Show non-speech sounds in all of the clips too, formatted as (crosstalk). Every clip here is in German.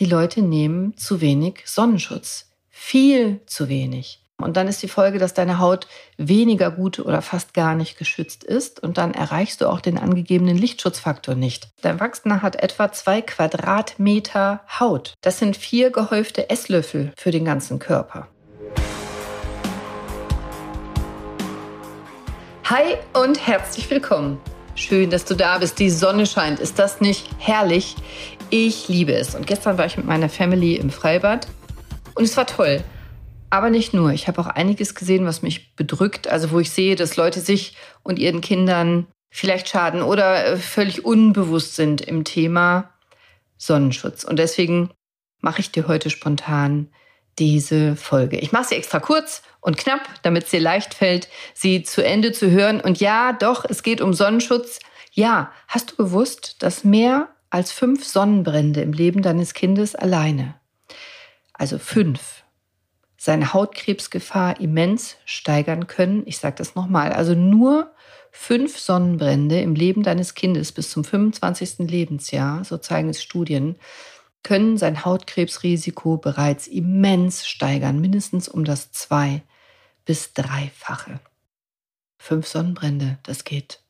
die Leute nehmen zu wenig Sonnenschutz. Viel zu wenig. Und dann ist die Folge, dass deine Haut weniger gut oder fast gar nicht geschützt ist und dann erreichst du auch den angegebenen Lichtschutzfaktor nicht. Dein Erwachsener hat etwa zwei Quadratmeter Haut. Das sind vier gehäufte Esslöffel für den ganzen Körper. Hi und herzlich willkommen. Schön, dass du da bist. Die Sonne scheint. Ist das nicht herrlich? Ich liebe es. Und gestern war ich mit meiner Family im Freibad und es war toll. Aber nicht nur. Ich habe auch einiges gesehen, was mich bedrückt. Also wo ich sehe, dass Leute sich und ihren Kindern vielleicht schaden oder äh, völlig unbewusst sind im Thema Sonnenschutz. Und deswegen mache ich dir heute spontan diese Folge. Ich mache sie extra kurz und knapp, damit es dir leicht fällt, sie zu Ende zu hören. Und ja, doch, es geht um Sonnenschutz. Ja, hast du gewusst, dass mehr als fünf Sonnenbrände im Leben deines Kindes alleine, also fünf, seine Hautkrebsgefahr immens steigern können. Ich sage das nochmal. Also nur fünf Sonnenbrände im Leben deines Kindes bis zum 25. Lebensjahr, so zeigen es Studien, können sein Hautkrebsrisiko bereits immens steigern, mindestens um das zwei- bis dreifache. Fünf Sonnenbrände, das geht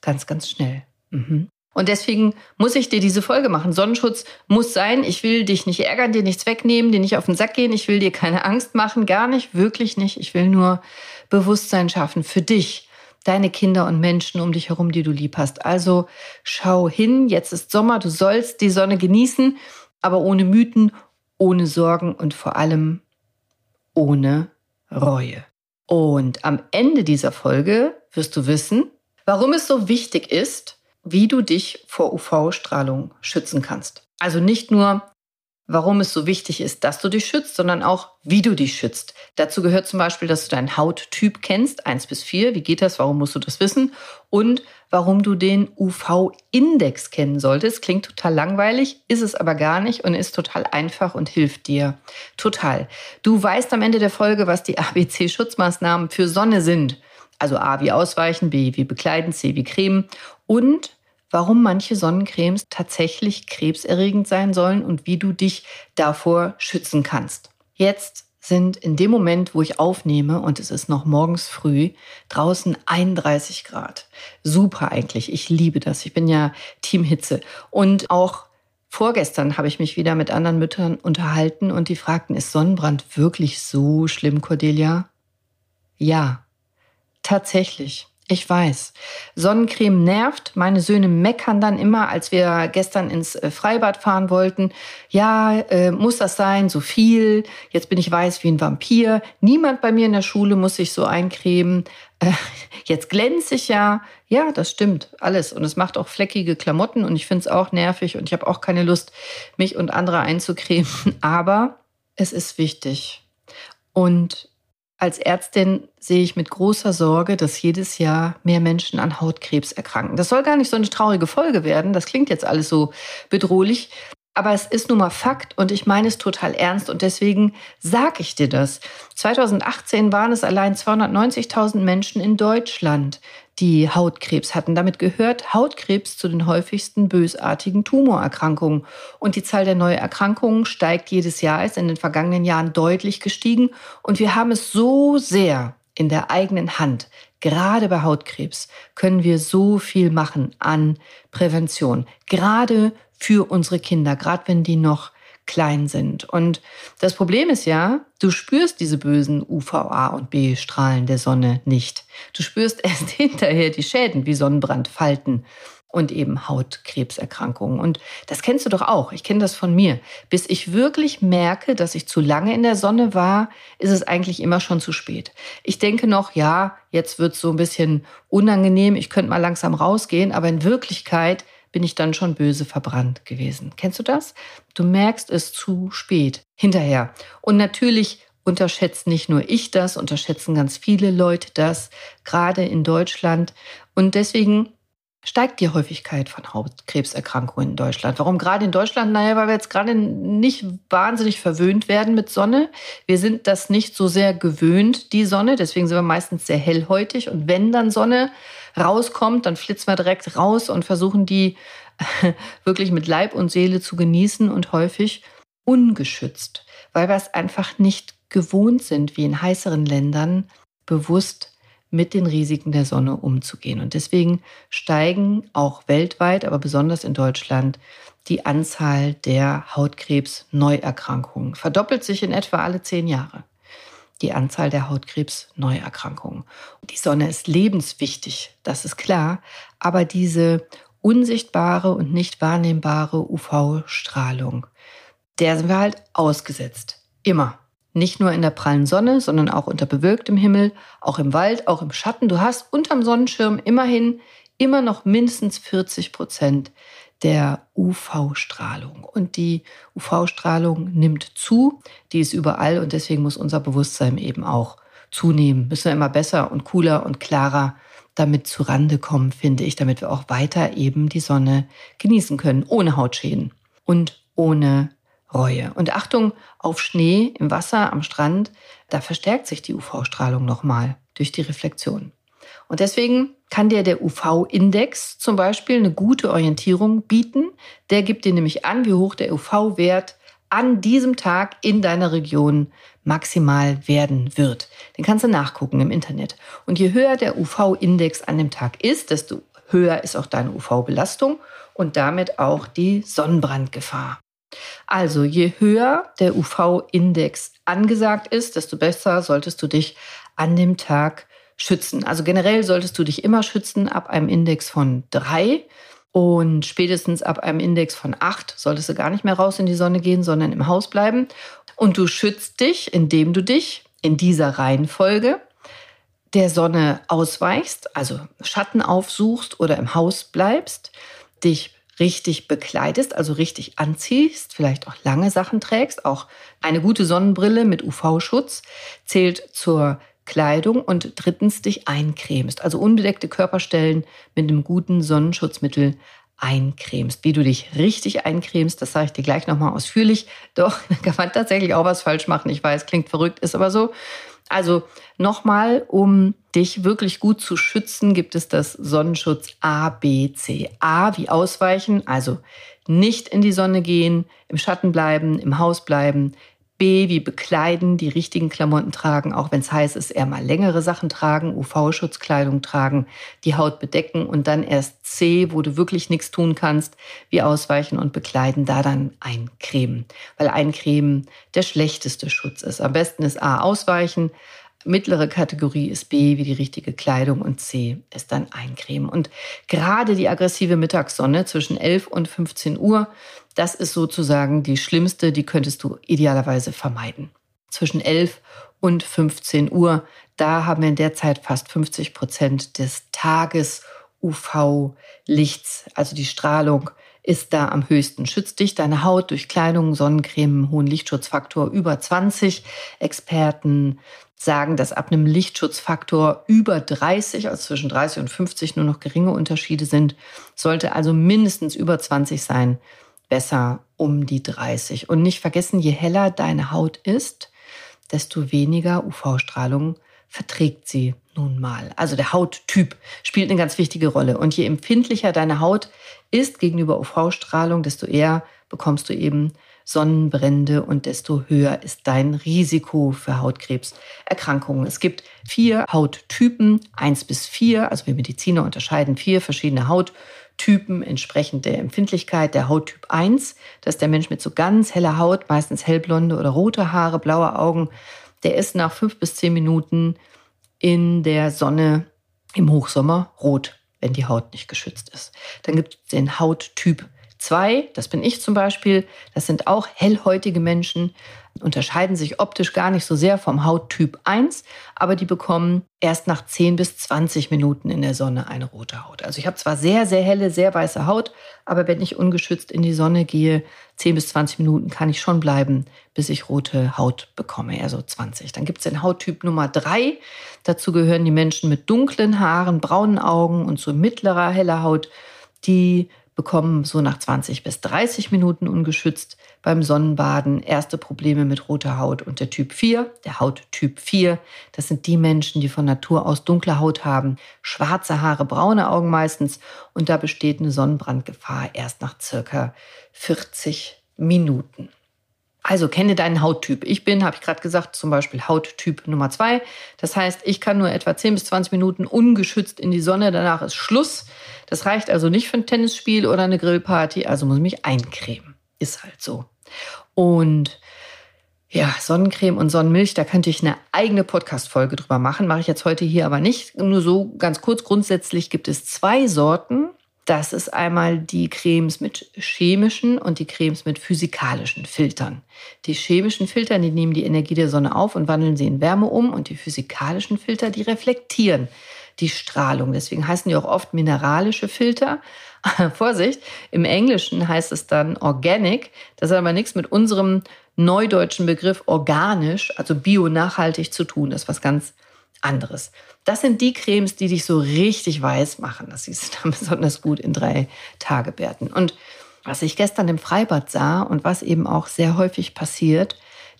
ganz, ganz schnell. Mhm. Und deswegen muss ich dir diese Folge machen. Sonnenschutz muss sein. Ich will dich nicht ärgern, dir nichts wegnehmen, dir nicht auf den Sack gehen. Ich will dir keine Angst machen. Gar nicht, wirklich nicht. Ich will nur Bewusstsein schaffen für dich, deine Kinder und Menschen um dich herum, die du lieb hast. Also schau hin. Jetzt ist Sommer. Du sollst die Sonne genießen, aber ohne Mythen, ohne Sorgen und vor allem ohne Reue. Und am Ende dieser Folge wirst du wissen, warum es so wichtig ist, wie du dich vor UV-Strahlung schützen kannst. Also nicht nur, warum es so wichtig ist, dass du dich schützt, sondern auch, wie du dich schützt. Dazu gehört zum Beispiel, dass du deinen Hauttyp kennst, eins bis vier. Wie geht das? Warum musst du das wissen? Und warum du den UV-Index kennen solltest. Klingt total langweilig, ist es aber gar nicht und ist total einfach und hilft dir total. Du weißt am Ende der Folge, was die (laughs) ABC-Schutzmaßnahmen für Sonne sind. Also A wie ausweichen, B wie bekleiden, C wie cremen und warum manche Sonnencremes tatsächlich krebserregend sein sollen und wie du dich davor schützen kannst. Jetzt sind in dem Moment, wo ich aufnehme, und es ist noch morgens früh, draußen 31 Grad. Super eigentlich. Ich liebe das. Ich bin ja Teamhitze. Und auch vorgestern habe ich mich wieder mit anderen Müttern unterhalten und die fragten, ist Sonnenbrand wirklich so schlimm, Cordelia? Ja, Tatsächlich. Ich weiß. Sonnencreme nervt. Meine Söhne meckern dann immer, als wir gestern ins äh, Freibad fahren wollten. Ja, äh, muss das sein? So viel. Jetzt bin ich weiß wie ein Vampir. Niemand bei mir in der Schule muss sich so eincremen. Äh, (laughs) jetzt glänze ich ja. Ja, das stimmt. Alles. Und es macht auch fleckige Klamotten und ich finde es auch nervig und ich habe auch keine Lust, mich und andere einzucremen. (laughs) Aber es ist wichtig. Und als Ärztin sehe ich mit großer Sorge, dass jedes Jahr mehr Menschen an Hautkrebs erkranken. Das soll gar nicht so eine traurige Folge werden. Das klingt jetzt alles so bedrohlich. Aber es ist nun mal Fakt und ich meine es total ernst und deswegen sage ich dir das. 2018 waren es allein 290.000 Menschen in Deutschland, die Hautkrebs hatten. Damit gehört Hautkrebs zu den häufigsten bösartigen Tumorerkrankungen. Und die Zahl der Neuerkrankungen steigt jedes Jahr, ist in den vergangenen Jahren deutlich gestiegen. Und wir haben es so sehr in der eigenen Hand. Gerade bei Hautkrebs können wir so viel machen an Prävention. Gerade für unsere Kinder, gerade wenn die noch klein sind. Und das Problem ist ja, du spürst diese bösen UVA und B-Strahlen der Sonne nicht. Du spürst (laughs) erst hinterher die Schäden wie Sonnenbrand, Falten und eben Hautkrebserkrankungen. Und das kennst du doch auch. Ich kenne das von mir. Bis ich wirklich merke, dass ich zu lange in der Sonne war, ist es eigentlich immer schon zu spät. Ich denke noch, ja, jetzt wird es so ein bisschen unangenehm, ich könnte mal langsam rausgehen, aber in Wirklichkeit bin ich dann schon böse verbrannt gewesen. Kennst du das? Du merkst es zu spät, hinterher. Und natürlich unterschätzt nicht nur ich das, unterschätzen ganz viele Leute das, gerade in Deutschland. Und deswegen steigt die Häufigkeit von Hautkrebserkrankungen in Deutschland. Warum gerade in Deutschland? Naja, weil wir jetzt gerade nicht wahnsinnig verwöhnt werden mit Sonne. Wir sind das nicht so sehr gewöhnt, die Sonne. Deswegen sind wir meistens sehr hellhäutig. Und wenn dann Sonne rauskommt, dann flitzen wir direkt raus und versuchen die (laughs) wirklich mit Leib und Seele zu genießen. Und häufig ungeschützt, weil wir es einfach nicht gewohnt sind, wie in heißeren Ländern, bewusst mit den Risiken der Sonne umzugehen. Und deswegen steigen auch weltweit, aber besonders in Deutschland, die Anzahl der Hautkrebs-Neuerkrankungen. Verdoppelt sich in etwa alle zehn Jahre die Anzahl der Hautkrebs-Neuerkrankungen. Die Sonne ist lebenswichtig, das ist klar, aber diese unsichtbare und nicht wahrnehmbare UV-Strahlung, der sind wir halt ausgesetzt. Immer. Nicht nur in der prallen Sonne, sondern auch unter bewölktem Himmel, auch im Wald, auch im Schatten. Du hast unterm Sonnenschirm immerhin immer noch mindestens 40 Prozent der UV-Strahlung. Und die UV-Strahlung nimmt zu, die ist überall und deswegen muss unser Bewusstsein eben auch zunehmen. Müssen wir immer besser und cooler und klarer damit zurande kommen, finde ich, damit wir auch weiter eben die Sonne genießen können, ohne Hautschäden und ohne Reue. Und Achtung auf Schnee im Wasser am Strand, da verstärkt sich die UV-Strahlung nochmal durch die Reflexion. Und deswegen kann dir der UV-Index zum Beispiel eine gute Orientierung bieten. Der gibt dir nämlich an, wie hoch der UV-Wert an diesem Tag in deiner Region maximal werden wird. Den kannst du nachgucken im Internet. Und je höher der UV-Index an dem Tag ist, desto höher ist auch deine UV-Belastung und damit auch die Sonnenbrandgefahr. Also je höher der UV-Index angesagt ist, desto besser solltest du dich an dem Tag schützen. Also generell solltest du dich immer schützen ab einem Index von drei und spätestens ab einem Index von acht solltest du gar nicht mehr raus in die Sonne gehen, sondern im Haus bleiben. Und du schützt dich, indem du dich in dieser Reihenfolge der Sonne ausweichst, also Schatten aufsuchst oder im Haus bleibst, dich richtig bekleidest, also richtig anziehst, vielleicht auch lange Sachen trägst, auch eine gute Sonnenbrille mit UV-Schutz zählt zur Kleidung und drittens dich eincremst, also unbedeckte Körperstellen mit einem guten Sonnenschutzmittel eincremst. Wie du dich richtig eincremst, das sage ich dir gleich nochmal ausführlich. (laughs) Doch, da kann man tatsächlich auch was falsch machen. Ich weiß, klingt verrückt, ist aber so. Also nochmal, um dich wirklich gut zu schützen, gibt es das Sonnenschutz A, B, C. A wie ausweichen, also nicht in die Sonne gehen, im Schatten bleiben, im Haus bleiben. B wie bekleiden, die richtigen Klamotten tragen, auch wenn es heiß ist, eher mal längere Sachen tragen, UV-Schutzkleidung tragen, die Haut bedecken und dann erst C, wo du wirklich nichts tun kannst, wie ausweichen und bekleiden, da dann eincremen. Weil eincremen der schlechteste Schutz ist. Am besten ist A ausweichen, mittlere Kategorie ist B wie die richtige Kleidung und C ist dann eincremen. Und gerade die aggressive Mittagssonne zwischen 11 und 15 Uhr das ist sozusagen die schlimmste, die könntest du idealerweise vermeiden. Zwischen 11 und 15 Uhr, da haben wir in der Zeit fast 50 Prozent des Tages UV-Lichts, also die Strahlung ist da am höchsten. Schützt dich deine Haut durch Kleidung, Sonnencreme, hohen Lichtschutzfaktor über 20. Experten sagen, dass ab einem Lichtschutzfaktor über 30, also zwischen 30 und 50 nur noch geringe Unterschiede sind, sollte also mindestens über 20 sein, besser um die 30. Und nicht vergessen, je heller deine Haut ist, desto weniger UV-Strahlung verträgt sie nun mal. Also der Hauttyp spielt eine ganz wichtige Rolle. Und je empfindlicher deine Haut ist gegenüber UV-Strahlung, desto eher bekommst du eben Sonnenbrände und desto höher ist dein Risiko für Hautkrebserkrankungen. Es gibt vier Hauttypen, eins bis vier. Also wir Mediziner unterscheiden vier verschiedene Hauttypen. Typen entsprechend der Empfindlichkeit. Der Hauttyp 1, das ist der Mensch mit so ganz heller Haut, meistens hellblonde oder rote Haare, blaue Augen. Der ist nach fünf bis zehn Minuten in der Sonne im Hochsommer rot, wenn die Haut nicht geschützt ist. Dann gibt es den Hauttyp 2, das bin ich zum Beispiel. Das sind auch hellhäutige Menschen, unterscheiden sich optisch gar nicht so sehr vom Hauttyp 1, aber die bekommen erst nach 10 bis 20 Minuten in der Sonne eine rote Haut. Also ich habe zwar sehr, sehr helle, sehr weiße Haut, aber wenn ich ungeschützt in die Sonne gehe, 10 bis 20 Minuten kann ich schon bleiben, bis ich rote Haut bekomme, eher so 20. Dann gibt es den Hauttyp Nummer 3. Dazu gehören die Menschen mit dunklen Haaren, braunen Augen und so mittlerer heller Haut, die bekommen so nach 20 bis 30 Minuten ungeschützt beim Sonnenbaden erste Probleme mit roter Haut. Und der Typ 4, der Hauttyp 4, das sind die Menschen, die von Natur aus dunkle Haut haben, schwarze Haare, braune Augen meistens. Und da besteht eine Sonnenbrandgefahr erst nach circa 40 Minuten. Also kenne deinen Hauttyp. Ich bin, habe ich gerade gesagt, zum Beispiel Hauttyp Nummer zwei. Das heißt, ich kann nur etwa 10 bis 20 Minuten ungeschützt in die Sonne. Danach ist Schluss. Das reicht also nicht für ein Tennisspiel oder eine Grillparty. Also muss ich mich eincremen. Ist halt so. Und ja, Sonnencreme und Sonnenmilch, da könnte ich eine eigene Podcast-Folge drüber machen. Mache ich jetzt heute hier aber nicht. Nur so ganz kurz. Grundsätzlich gibt es zwei Sorten das ist einmal die Cremes mit chemischen und die Cremes mit physikalischen Filtern. Die chemischen Filter, die nehmen die Energie der Sonne auf und wandeln sie in Wärme um und die physikalischen Filter, die reflektieren die Strahlung. Deswegen heißen die auch oft mineralische Filter. (laughs) Vorsicht, im Englischen heißt es dann organic. Das hat aber nichts mit unserem neudeutschen Begriff organisch, also bio-nachhaltig zu tun. Das ist was ganz anderes. Das sind die Cremes, die dich so richtig weiß machen. Das siehst du dann (laughs) besonders gut in drei Tagebärten. Und was ich gestern im Freibad sah und was eben auch sehr häufig passiert,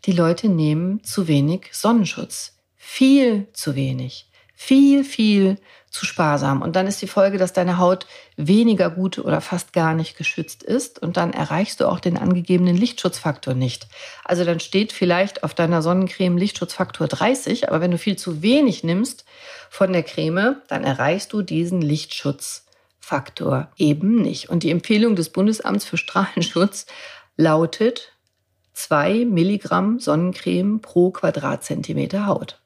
die Leute nehmen zu wenig Sonnenschutz. Viel zu wenig. Viel, viel zu sparsam. Und dann ist die Folge, dass deine Haut weniger gut oder fast gar nicht geschützt ist. Und dann erreichst du auch den angegebenen Lichtschutzfaktor nicht. Also dann steht vielleicht auf deiner Sonnencreme Lichtschutzfaktor 30, aber wenn du viel zu wenig nimmst von der Creme, dann erreichst du diesen Lichtschutzfaktor eben nicht. Und die Empfehlung des Bundesamts für Strahlenschutz lautet 2 Milligramm Sonnencreme pro Quadratzentimeter Haut.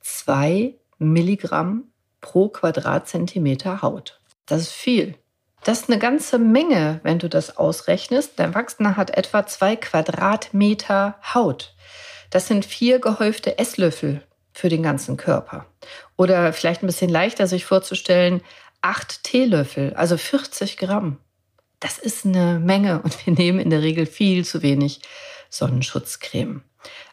2 Milligramm pro Quadratzentimeter Haut. Das ist viel. Das ist eine ganze Menge, wenn du das ausrechnest. Der Erwachsene hat etwa zwei Quadratmeter Haut. Das sind vier gehäufte Esslöffel für den ganzen Körper. Oder vielleicht ein bisschen leichter sich vorzustellen, acht Teelöffel, also 40 Gramm. Das ist eine Menge und wir nehmen in der Regel viel zu wenig Sonnenschutzcreme.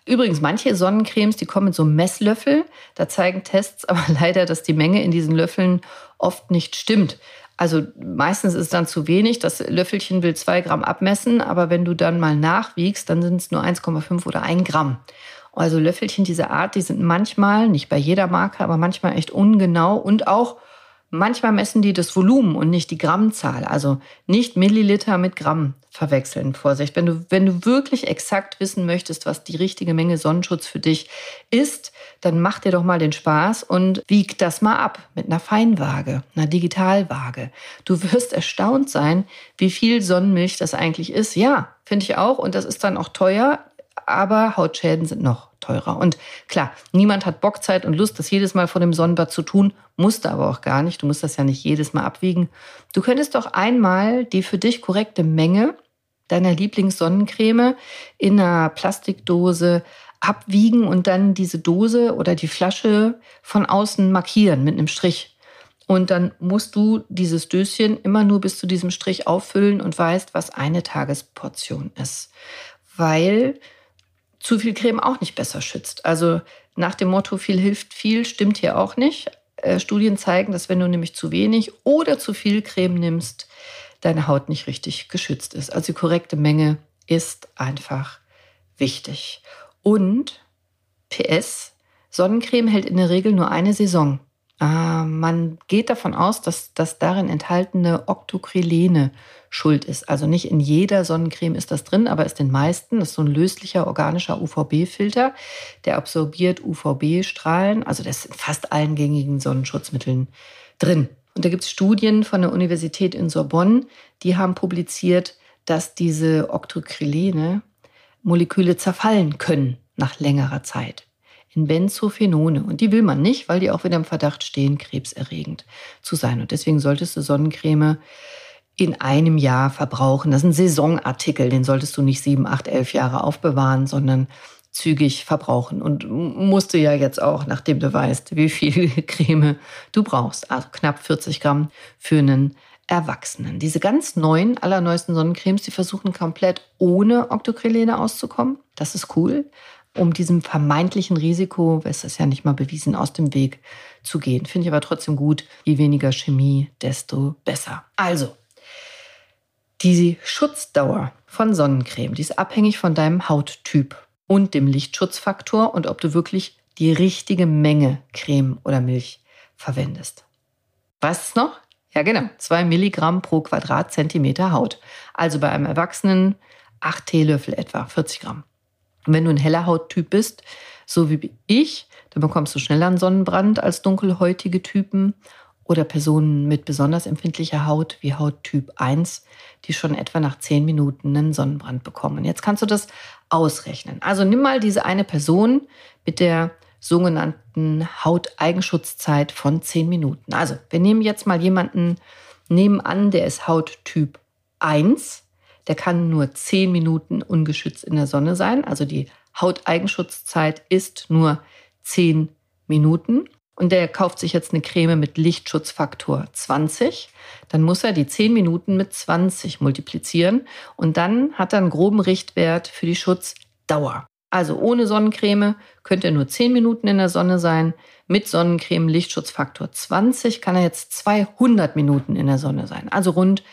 Übrigens, manche Sonnencremes, die kommen in so Messlöffel. Da zeigen Tests aber (laughs) leider, dass die Menge in diesen Löffeln oft nicht stimmt. Also meistens ist es dann zu wenig. Das Löffelchen will zwei Gramm abmessen, aber wenn du dann mal nachwiegst, dann sind es nur 1,5 oder 1 Gramm. Also Löffelchen dieser Art, die sind manchmal, nicht bei jeder Marke, aber manchmal echt ungenau und auch Manchmal messen die das Volumen und nicht die Grammzahl, also nicht Milliliter mit Gramm verwechseln. Vorsicht, wenn du, wenn du wirklich exakt wissen möchtest, was die richtige Menge Sonnenschutz für dich ist, dann mach dir doch mal den Spaß und wieg das mal ab mit einer Feinwaage, einer Digitalwaage. Du wirst erstaunt sein, wie viel Sonnenmilch das eigentlich ist. Ja, finde ich auch. Und das ist dann auch teuer, aber Hautschäden sind noch teurer. Und klar, niemand hat Bock, Zeit und Lust, das jedes Mal vor dem Sonnenbad zu tun, musste aber auch gar nicht. Du musst das ja nicht jedes Mal abwiegen. Du könntest doch einmal die für dich korrekte Menge deiner Lieblingssonnencreme in einer Plastikdose abwiegen und dann diese Dose oder die Flasche von außen markieren mit einem Strich. Und dann musst du dieses Döschen immer nur bis zu diesem Strich auffüllen und weißt, was eine Tagesportion ist. Weil zu viel Creme auch nicht besser schützt. Also nach dem Motto, viel hilft viel, stimmt hier auch nicht. Äh, Studien zeigen, dass wenn du nämlich zu wenig oder zu viel Creme nimmst, deine Haut nicht richtig geschützt ist. Also die korrekte Menge ist einfach wichtig. Und PS, Sonnencreme hält in der Regel nur eine Saison. Ah, man geht davon aus, dass das darin enthaltene Octocrylene schuld ist. Also nicht in jeder Sonnencreme ist das drin, aber ist den meisten. Das ist so ein löslicher organischer UVB-Filter, der absorbiert UVB-Strahlen. Also das ist in fast allen gängigen Sonnenschutzmitteln drin. Und da gibt es Studien von der Universität in Sorbonne, die haben publiziert, dass diese Octocrylene Moleküle zerfallen können nach längerer Zeit in Benzophenone. Und die will man nicht, weil die auch wieder im Verdacht stehen, krebserregend zu sein. Und deswegen solltest du Sonnencreme in einem Jahr verbrauchen. Das ist ein Saisonartikel, den solltest du nicht sieben, acht, elf Jahre aufbewahren, sondern zügig verbrauchen. Und musst du ja jetzt auch, nachdem du weißt, wie viel (laughs) Creme du brauchst. Also knapp 40 Gramm für einen Erwachsenen. Diese ganz neuen, allerneuesten Sonnencremes, die versuchen komplett ohne Octocrylene auszukommen. Das ist cool um diesem vermeintlichen Risiko, es ist ja nicht mal bewiesen, aus dem Weg zu gehen. Finde ich aber trotzdem gut. Je weniger Chemie, desto besser. Also, die Schutzdauer von Sonnencreme, die ist abhängig von deinem Hauttyp und dem Lichtschutzfaktor und ob du wirklich die richtige Menge Creme oder Milch verwendest. Was ist noch? Ja, genau. Zwei Milligramm pro Quadratzentimeter Haut. Also bei einem Erwachsenen 8 Teelöffel etwa, 40 Gramm. Wenn du ein heller Hauttyp bist, so wie ich, dann bekommst du schneller einen Sonnenbrand als dunkelhäutige Typen oder Personen mit besonders empfindlicher Haut wie Hauttyp 1, die schon etwa nach 10 Minuten einen Sonnenbrand bekommen. Jetzt kannst du das ausrechnen. Also nimm mal diese eine Person mit der sogenannten Hauteigenschutzzeit von 10 Minuten. Also wir nehmen jetzt mal jemanden nebenan, der ist Hauttyp 1. Der kann nur 10 Minuten ungeschützt in der Sonne sein. Also die Hauteigenschutzzeit ist nur 10 Minuten und der kauft sich jetzt eine Creme mit Lichtschutzfaktor 20, dann muss er die 10 Minuten mit 20 multiplizieren und dann hat er einen groben Richtwert für die Schutzdauer. Also ohne Sonnencreme könnte er nur 10 Minuten in der Sonne sein. Mit Sonnencreme Lichtschutzfaktor 20 kann er jetzt 200 Minuten in der Sonne sein. Also rund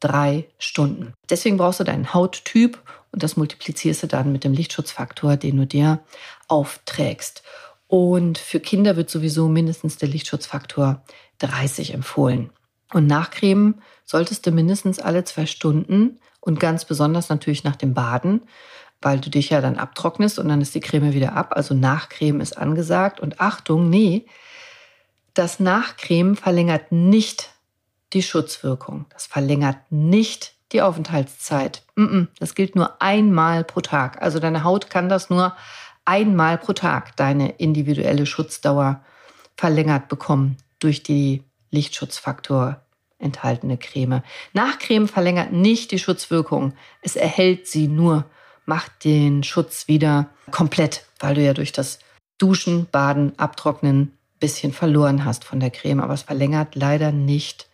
drei Stunden. Deswegen brauchst du deinen Hauttyp und das multiplizierst du dann mit dem Lichtschutzfaktor, den du dir aufträgst. Und für Kinder wird sowieso mindestens der Lichtschutzfaktor 30 empfohlen. Und nachcremen solltest du mindestens alle zwei Stunden und ganz besonders natürlich nach dem Baden, weil du dich ja dann abtrocknest und dann ist die Creme wieder ab. Also Nachcremen ist angesagt. Und Achtung, nee, das Nachcremen verlängert nicht die Schutzwirkung. Das verlängert nicht die Aufenthaltszeit. Das gilt nur einmal pro Tag. Also deine Haut kann das nur einmal pro Tag deine individuelle Schutzdauer verlängert bekommen durch die Lichtschutzfaktor enthaltene Creme. Nachcreme verlängert nicht die Schutzwirkung. Es erhält sie nur, macht den Schutz wieder komplett, weil du ja durch das Duschen, Baden, Abtrocknen bisschen verloren hast von der Creme. Aber es verlängert leider nicht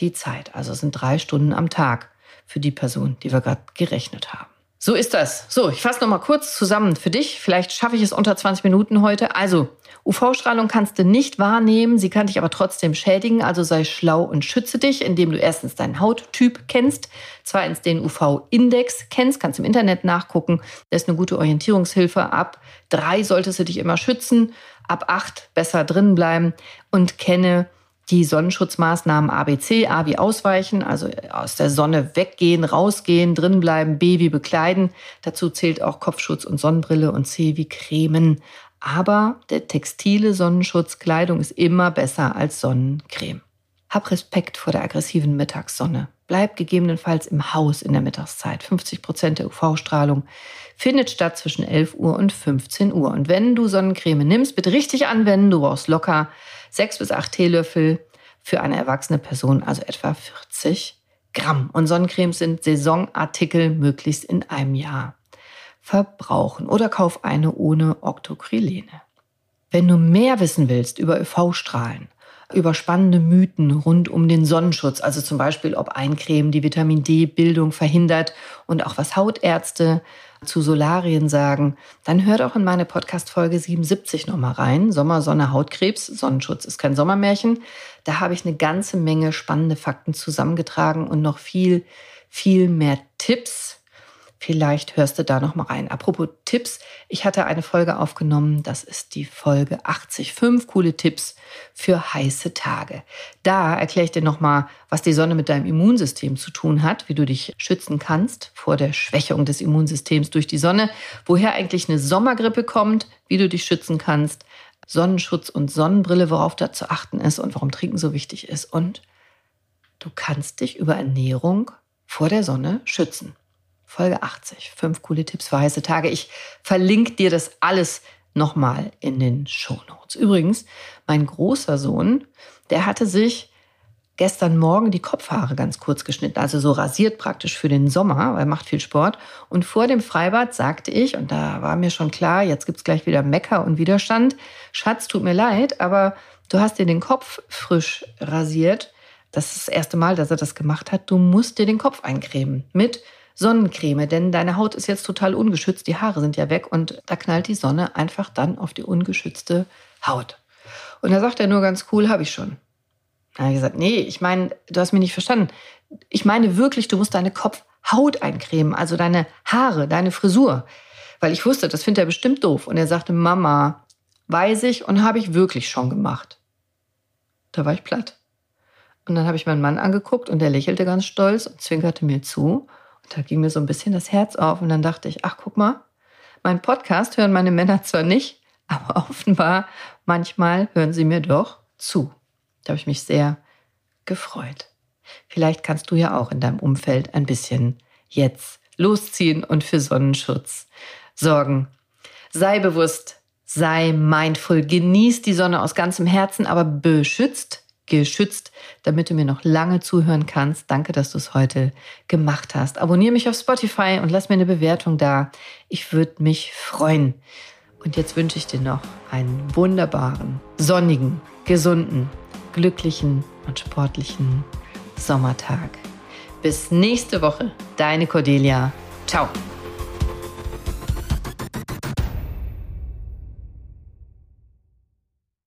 die Zeit. Also sind drei Stunden am Tag für die Person, die wir gerade gerechnet haben. So ist das. So, ich fasse noch mal kurz zusammen für dich. Vielleicht schaffe ich es unter 20 Minuten heute. Also, UV-Strahlung kannst du nicht wahrnehmen, sie kann dich aber trotzdem schädigen. Also sei schlau und schütze dich, indem du erstens deinen Hauttyp kennst, zweitens den UV-Index kennst, kannst im Internet nachgucken. Das ist eine gute Orientierungshilfe. Ab drei solltest du dich immer schützen, ab acht besser drin bleiben und kenne die Sonnenschutzmaßnahmen ABC, A wie ausweichen, also aus der Sonne weggehen, rausgehen, drinbleiben, B wie bekleiden. Dazu zählt auch Kopfschutz und Sonnenbrille und C wie Cremen. Aber der textile Sonnenschutzkleidung ist immer besser als Sonnencreme. Hab Respekt vor der aggressiven Mittagssonne. Bleib gegebenenfalls im Haus in der Mittagszeit. 50 Prozent der UV-Strahlung findet statt zwischen 11 Uhr und 15 Uhr. Und wenn du Sonnencreme nimmst, bitte richtig anwenden. Du brauchst locker sechs bis acht Teelöffel für eine erwachsene Person, also etwa 40 Gramm. Und Sonnencremes sind Saisonartikel möglichst in einem Jahr verbrauchen oder kauf eine ohne Octocrylene. Wenn du mehr wissen willst über UV-Strahlen, über spannende Mythen rund um den Sonnenschutz, also zum Beispiel, ob Eincremen die Vitamin D-Bildung verhindert und auch was Hautärzte zu Solarien sagen, dann hört auch in meine Podcast-Folge 77 nochmal rein. Sommer, Sonne, Hautkrebs. Sonnenschutz ist kein Sommermärchen. Da habe ich eine ganze Menge spannende Fakten zusammengetragen und noch viel, viel mehr Tipps Vielleicht hörst du da noch mal rein. Apropos Tipps, ich hatte eine Folge aufgenommen, das ist die Folge 80, fünf coole Tipps für heiße Tage. Da erkläre ich dir noch mal, was die Sonne mit deinem Immunsystem zu tun hat, wie du dich schützen kannst vor der Schwächung des Immunsystems durch die Sonne, woher eigentlich eine Sommergrippe kommt, wie du dich schützen kannst, Sonnenschutz und Sonnenbrille, worauf da zu achten ist und warum Trinken so wichtig ist und du kannst dich über Ernährung vor der Sonne schützen. Folge 80. Fünf coole Tipps für heiße Tage. Ich verlinke dir das alles nochmal in den Show Notes. Übrigens, mein großer Sohn, der hatte sich gestern Morgen die Kopfhaare ganz kurz geschnitten, also so rasiert praktisch für den Sommer, weil er macht viel Sport. Und vor dem Freibad sagte ich, und da war mir schon klar, jetzt gibt's gleich wieder Mecker und Widerstand. Schatz, tut mir leid, aber du hast dir den Kopf frisch rasiert. Das ist das erste Mal, dass er das gemacht hat. Du musst dir den Kopf eincremen mit Sonnencreme, denn deine Haut ist jetzt total ungeschützt, die Haare sind ja weg und da knallt die Sonne einfach dann auf die ungeschützte Haut. Und da sagt er nur ganz cool, habe ich schon. Da habe ich gesagt, nee, ich meine, du hast mich nicht verstanden. Ich meine wirklich, du musst deine Kopfhaut eincremen, also deine Haare, deine Frisur. Weil ich wusste, das findet er bestimmt doof. Und er sagte, Mama, weiß ich und habe ich wirklich schon gemacht. Da war ich platt. Und dann habe ich meinen Mann angeguckt und der lächelte ganz stolz und zwinkerte mir zu da ging mir so ein bisschen das Herz auf und dann dachte ich, ach guck mal, mein Podcast hören meine Männer zwar nicht, aber (laughs) offenbar manchmal hören sie mir doch zu. Da habe ich mich sehr gefreut. Vielleicht kannst du ja auch in deinem Umfeld ein bisschen jetzt losziehen und für Sonnenschutz sorgen. Sei bewusst, sei mindful, genieß die Sonne aus ganzem Herzen, aber beschützt geschützt, damit du mir noch lange zuhören kannst. Danke, dass du es heute gemacht hast. Abonniere mich auf Spotify und lass mir eine Bewertung da. Ich würde mich freuen. Und jetzt wünsche ich dir noch einen wunderbaren, sonnigen, gesunden, glücklichen und sportlichen Sommertag. Bis nächste Woche, deine Cordelia. Ciao.